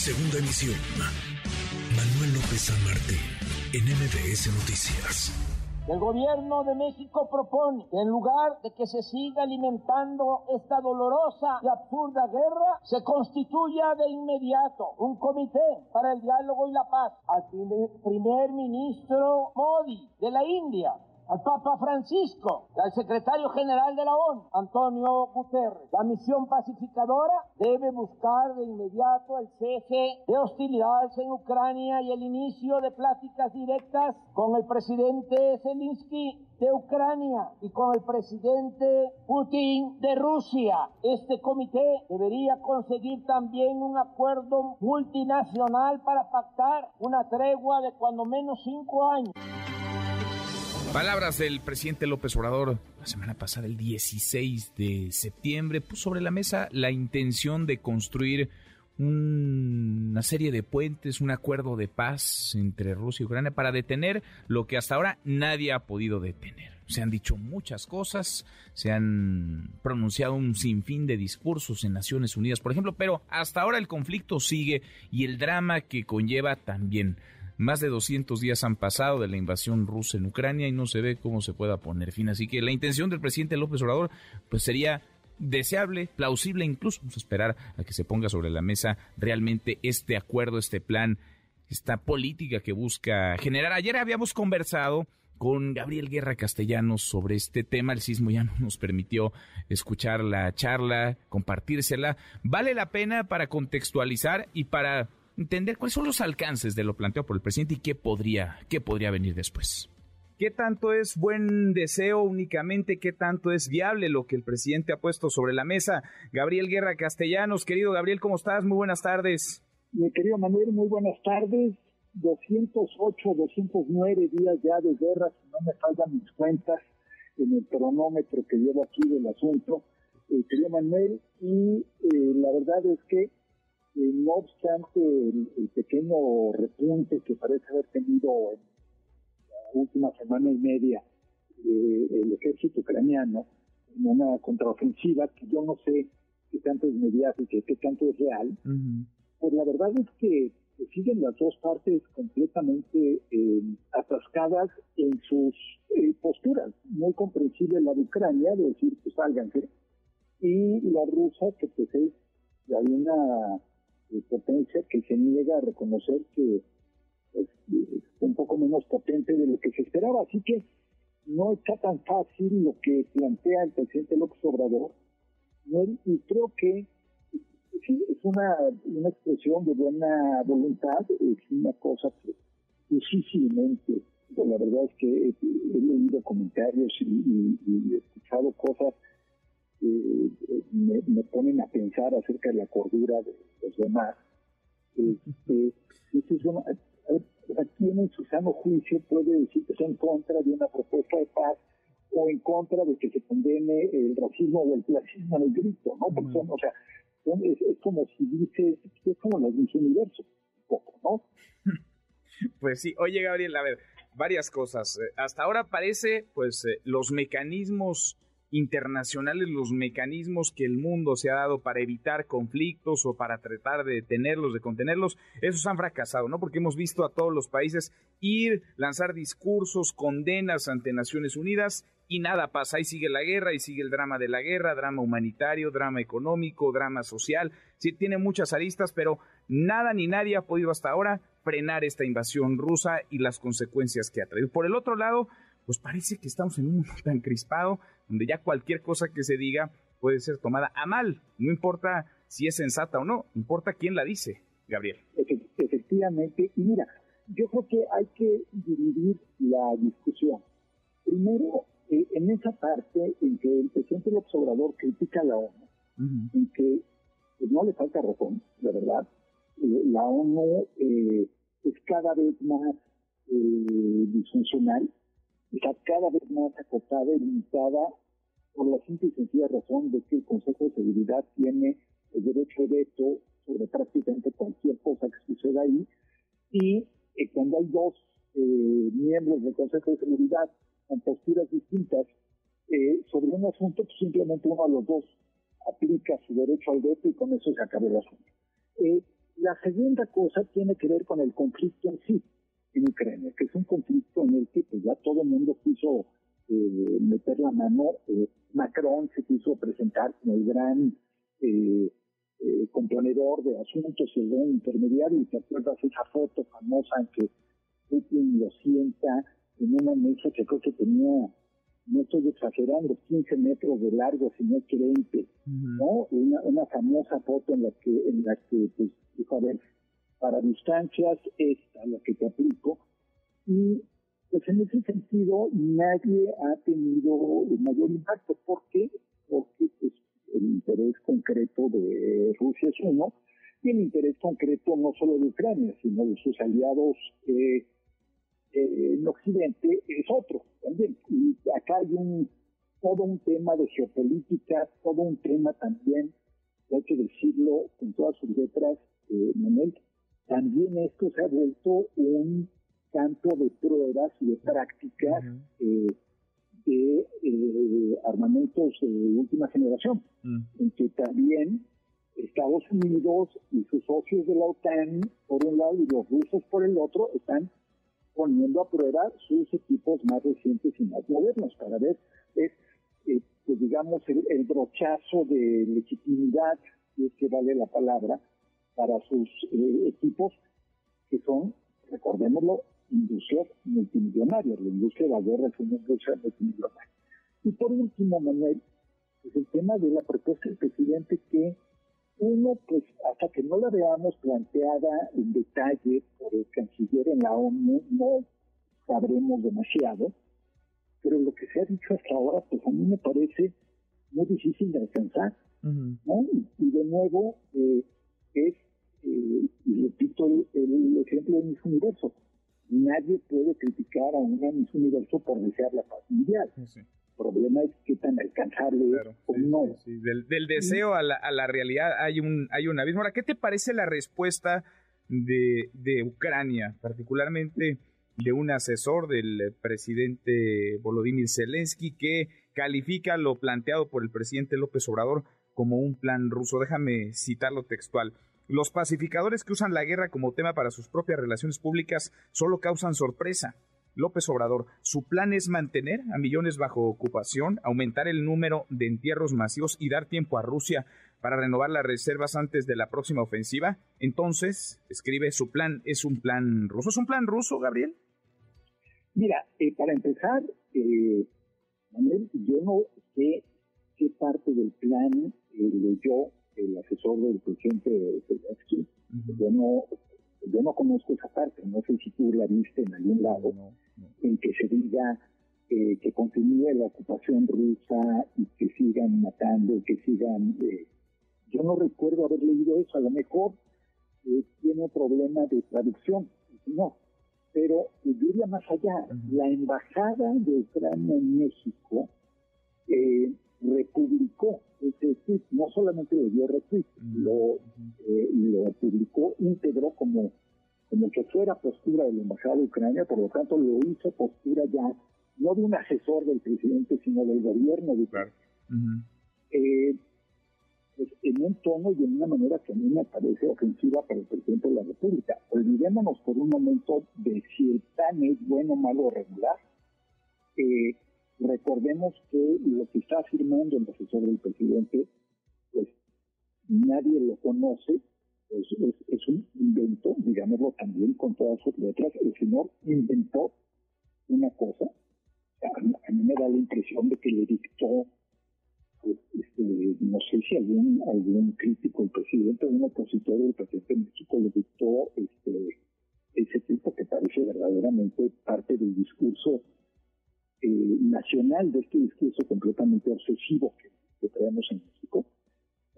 Segunda emisión. Manuel López San Martín, en MBS Noticias. El gobierno de México propone que en lugar de que se siga alimentando esta dolorosa y absurda guerra, se constituya de inmediato un comité para el diálogo y la paz al primer ministro Modi de la India al Papa Francisco, al secretario general de la ONU, Antonio Guterres. La misión pacificadora debe buscar de inmediato el cese de hostilidades en Ucrania y el inicio de pláticas directas con el presidente Zelensky de Ucrania y con el presidente Putin de Rusia. Este comité debería conseguir también un acuerdo multinacional para pactar una tregua de cuando menos cinco años. Palabras del presidente López Obrador la semana pasada, el 16 de septiembre, puso sobre la mesa la intención de construir una serie de puentes, un acuerdo de paz entre Rusia y Ucrania para detener lo que hasta ahora nadie ha podido detener. Se han dicho muchas cosas, se han pronunciado un sinfín de discursos en Naciones Unidas, por ejemplo, pero hasta ahora el conflicto sigue y el drama que conlleva también. Más de 200 días han pasado de la invasión rusa en Ucrania y no se ve cómo se pueda poner fin. Así que la intención del presidente López Obrador pues sería deseable, plausible incluso, vamos a esperar a que se ponga sobre la mesa realmente este acuerdo, este plan, esta política que busca generar. Ayer habíamos conversado con Gabriel Guerra Castellanos sobre este tema. El sismo ya no nos permitió escuchar la charla, compartírsela. Vale la pena para contextualizar y para entender cuáles son los alcances de lo planteado por el presidente y qué podría, qué podría venir después. ¿Qué tanto es buen deseo únicamente? ¿Qué tanto es viable lo que el presidente ha puesto sobre la mesa? Gabriel Guerra Castellanos, querido Gabriel, ¿cómo estás? Muy buenas tardes. Mi querido Manuel, muy buenas tardes. 208, 209 días ya de guerra, si no me faltan mis cuentas en el cronómetro que llevo aquí del asunto, eh, querido Manuel, y eh, la verdad es que eh, no obstante el, pequeño repunte que parece haber tenido en la última semana y media eh, el ejército ucraniano en una contraofensiva que yo no sé qué tanto es mediática y qué tanto es real, pues la verdad es que siguen las dos partes completamente eh, atascadas en sus posturas. Muy comprensible la de Ucrania, de decir, pues sálganse, y la rusa, que pues es, hay una potencia que se niega a reconocer que es, un poco menos potente de lo que se esperaba. Así que no está tan fácil lo que plantea el presidente López Obrador. y creo que sí, es una, una expresión de buena voluntad, es una cosa que difícilmente, la verdad es que he, leído comentarios y, y he escuchado cosas eh, me, me, ponen a pensar acerca de la cordura de los demás. Este, ¿A quién en su sano juicio puede decir que está en contra de una propuesta de paz o en contra de que se condene el racismo o el clasismo en el grito? ¿no? Porque son, o sea, es, como si dice, es como las mis universo, un poco, ¿no? Pues sí, oye Gabriel, a ver, varias cosas. Eh, hasta ahora parece, pues, eh, los mecanismos internacionales, los mecanismos que el mundo se ha dado para evitar conflictos o para tratar de detenerlos, de contenerlos, esos han fracasado, ¿no? Porque hemos visto a todos los países ir, lanzar discursos, condenas ante Naciones Unidas y nada pasa. Ahí sigue la guerra, y sigue el drama de la guerra, drama humanitario, drama económico, drama social. Sí, tiene muchas aristas, pero nada ni nadie ha podido hasta ahora frenar esta invasión rusa y las consecuencias que ha traído. Por el otro lado, pues parece que estamos en un mundo tan crispado donde ya cualquier cosa que se diga puede ser tomada a mal. No importa si es sensata o no, importa quién la dice, Gabriel. Efectivamente, y mira, yo creo que hay que dividir la discusión. Primero, eh, en esa parte en que el presidente López Obrador critica a la ONU, en que pues, no le falta razón, la verdad, eh, la ONU eh, es cada vez más disfuncional, está cada vez más acotada y limitada por la simple y sencilla razón de que el Consejo de Seguridad tiene el derecho de veto sobre prácticamente cualquier cosa que suceda ahí y eh, cuando hay dos eh, miembros del Consejo de Seguridad con posturas distintas eh, sobre un asunto, pues simplemente uno de los dos aplica su derecho al veto y con eso se acaba el asunto. La segunda cosa tiene que ver con el conflicto en sí, en Ucrania, que es un conflicto en el que pues, ya todo el mundo quiso eh, meter la mano. Eh, Macron se quiso presentar como el gran eh, eh, componedor de asuntos, el gran intermediario, y te acuerdas esa foto famosa en que Putin lo sienta en una mesa que creo que tenía, no estoy exagerando, 15 metros de largo, si no es 20, ¿no? Una, una famosa foto en la que, en la que pues, dijo, a ver, para distancias esta, la que te aplico, y pues en ese sentido nadie ha tenido el mayor impacto. ¿Por qué? Porque pues, el interés concreto de Rusia es uno, y el interés concreto no solo de Ucrania, sino de sus aliados eh, eh, en Occidente es otro también. Y acá hay un todo un tema de geopolítica, todo un tema también, hay que decirlo con todas sus letras, eh, Manuel, también esto se ha vuelto un campo de pruebas y de prácticas eh, de eh, armamentos de última generación, mm. en que también Estados Unidos y sus socios de la OTAN, por un lado, y los rusos por el otro, están poniendo a prueba sus equipos más recientes y más modernos para ver, es, eh, pues digamos, el, brochazo de legitimidad, si es que vale la palabra, para sus equipos que son, recordémoslo, industrias multimillonarias. La industria de la guerra es una industria multimillonaria. Y por último, Manuel, pues el tema de la propuesta del presidente que uno, pues hasta que no la veamos planteada en detalle por el canciller en la ONU, no sabremos demasiado, pero lo que se ha dicho hasta ahora, pues a mí me parece muy difícil de alcanzar, ¿no? Y de nuevo, eh, es, eh, y repito el, el ejemplo de mis universos, nadie puede criticar a un Miss Universo por desear la paz mundial. El problema es qué tan alcanzable o no. Del, deseo a la, a la, realidad hay un, hay un abismo. Ahora, ¿qué te parece la respuesta de, de Ucrania, particularmente de un asesor del presidente Volodymyr Zelensky que califica lo planteado por el presidente López Obrador como un plan ruso? Déjame citarlo textual. Los pacificadores que usan la guerra como tema para sus propias relaciones públicas solo causan sorpresa. López Obrador, su plan es mantener a millones bajo ocupación, aumentar el número de entierros masivos y dar tiempo a Rusia para renovar las reservas antes de la próxima ofensiva. Entonces, escribe, su plan es un plan ruso. ¿Es un plan ruso, Gabriel? Mira, eh, para empezar, eh, yo no sé qué parte del plan leyó el asesor del presidente Zelensky. Yo no yo no conozco esa parte, no sé si tú la viste en algún lado, en que se diga eh, que continúe la ocupación rusa y que sigan matando, que sigan... Eh, yo no recuerdo haber leído eso, a lo mejor eh, tiene un problema de traducción, no, pero yo iría más allá. La embajada de Ucrania en México no solamente le dio retweet, lo, eh, lo publicó íntegro como, como que fuera postura de la Embajada de Ucrania, por lo tanto lo hizo postura ya, no de un asesor del presidente, sino del gobierno de Ucrania. Eh, pues en un tono y en una manera que a mí me parece ofensiva para el presidente de la República. Olvidémonos por un momento de si el plan es bueno, malo o regular. Eh, Recordemos que lo que está afirmando el asesor del presidente, nadie lo conoce, es, es, un invento, digámoslo también con todas sus letras. El señor inventó una cosa, a, mí me da la impresión de que le dictó, pues, este, no sé si algún, algún crítico, el presidente, un opositor del presidente de México le dictó este, ese tipo que parece verdaderamente parte del discurso eh, nacional de este discurso completamente obsesivo que, que, en México,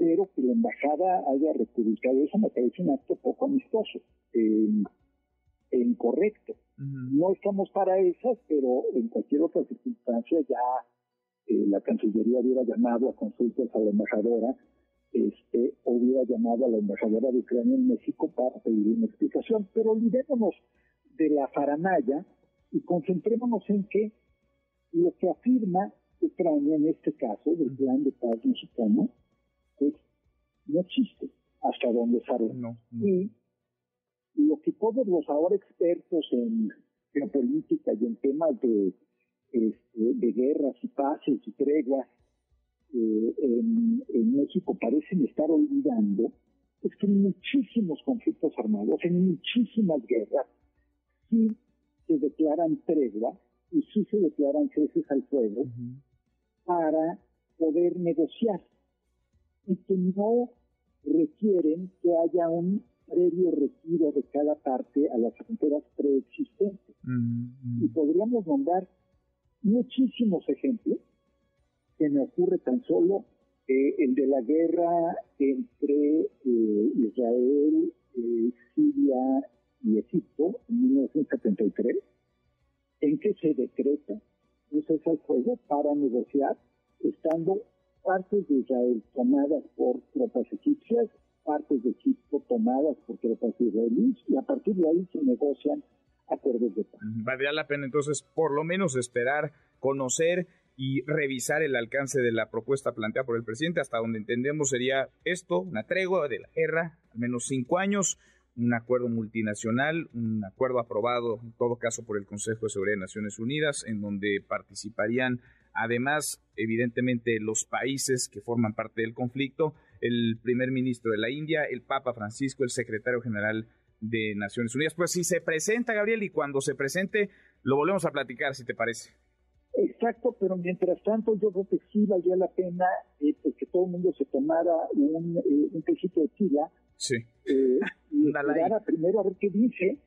pero que la embajada haya republicado eso me parece un acto poco amistoso eh, e incorrecto. No estamos para esas, pero en cualquier otra circunstancia ya eh, la Cancillería hubiera llamado a consultas a la embajadora este, hubiera llamado a la embajadora de Ucrania en México para pedir una explicación. Pero olvidémonos de la faranaya y concentrémonos en que lo que afirma Ucrania en este caso, del plan de paz mexicano, pues no existe hasta dónde sale. Y lo que todos los ahora expertos en geopolítica y en temas de, este, de guerras y paces y treguas eh, en, en México parecen estar olvidando es que en muchísimos conflictos armados, en muchísimas guerras, sí se declaran tregua y sí se declaran ceses al fuego para poder negociar y que no requieren que haya un previo retiro de cada parte a las fronteras preexistentes. Y podríamos nombrar muchísimos ejemplos. Que me ocurre tan solo eh, el de la guerra entre eh, Israel, eh, Siria y Egipto en 1973, en que se decreta un cese al fuego para negociar, estando partes de Israel tomadas por tropas egipcias, partes de Egipto tomadas por tropas israelíes, y a partir de ahí se negocian acuerdos de paz. Valdría la pena entonces por lo menos esperar, conocer y revisar el alcance de la propuesta planteada por el presidente. Hasta donde entendemos sería esto, una tregua de la guerra, al menos cinco años, un acuerdo multinacional, un acuerdo aprobado en todo caso por el Consejo de Seguridad de Naciones Unidas, en donde participarían además, evidentemente, los países que forman parte del conflicto, el primer ministro de la India, el Papa Francisco, el secretario general de Naciones Unidas. Pues si se presenta, Gabriel, y cuando se presente, lo volvemos a platicar, si te parece. Exacto, pero mientras tanto yo creo que sí valía la pena eh, pues, que todo el mundo se tomara un, eh, un de tila sí. eh, y esperara primero a ver qué dice,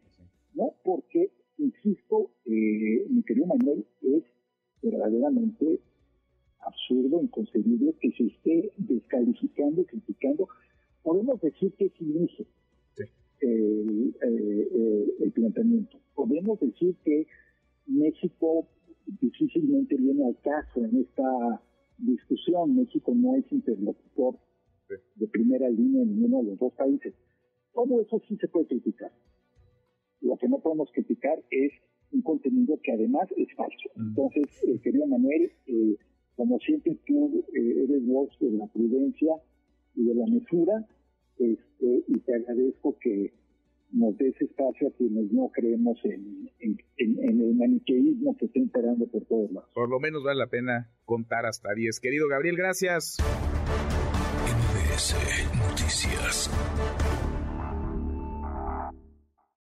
¿no? Porque, insisto, eh, mi querido Manuel, es verdaderamente absurdo, inconcebible que se esté descalificando, criticando. Podemos decir que es inicio el, el planteamiento. Podemos decir que México difícilmente viene al caso en esta discusión. México no es interlocutor de primera línea en ninguno de los dos países. Todo eso sí se puede criticar. Lo que no podemos criticar es contenido que además es falso. Entonces, eh, querido Manuel, eh, como siempre tú eh, eres voz de la prudencia y de la mesura, este, y te agradezco que nos des espacio a quienes no creemos en, el maniqueísmo que está imperando por todos lados. Por lo menos vale la pena contar hasta 10. Querido Gabriel, gracias. Noticias.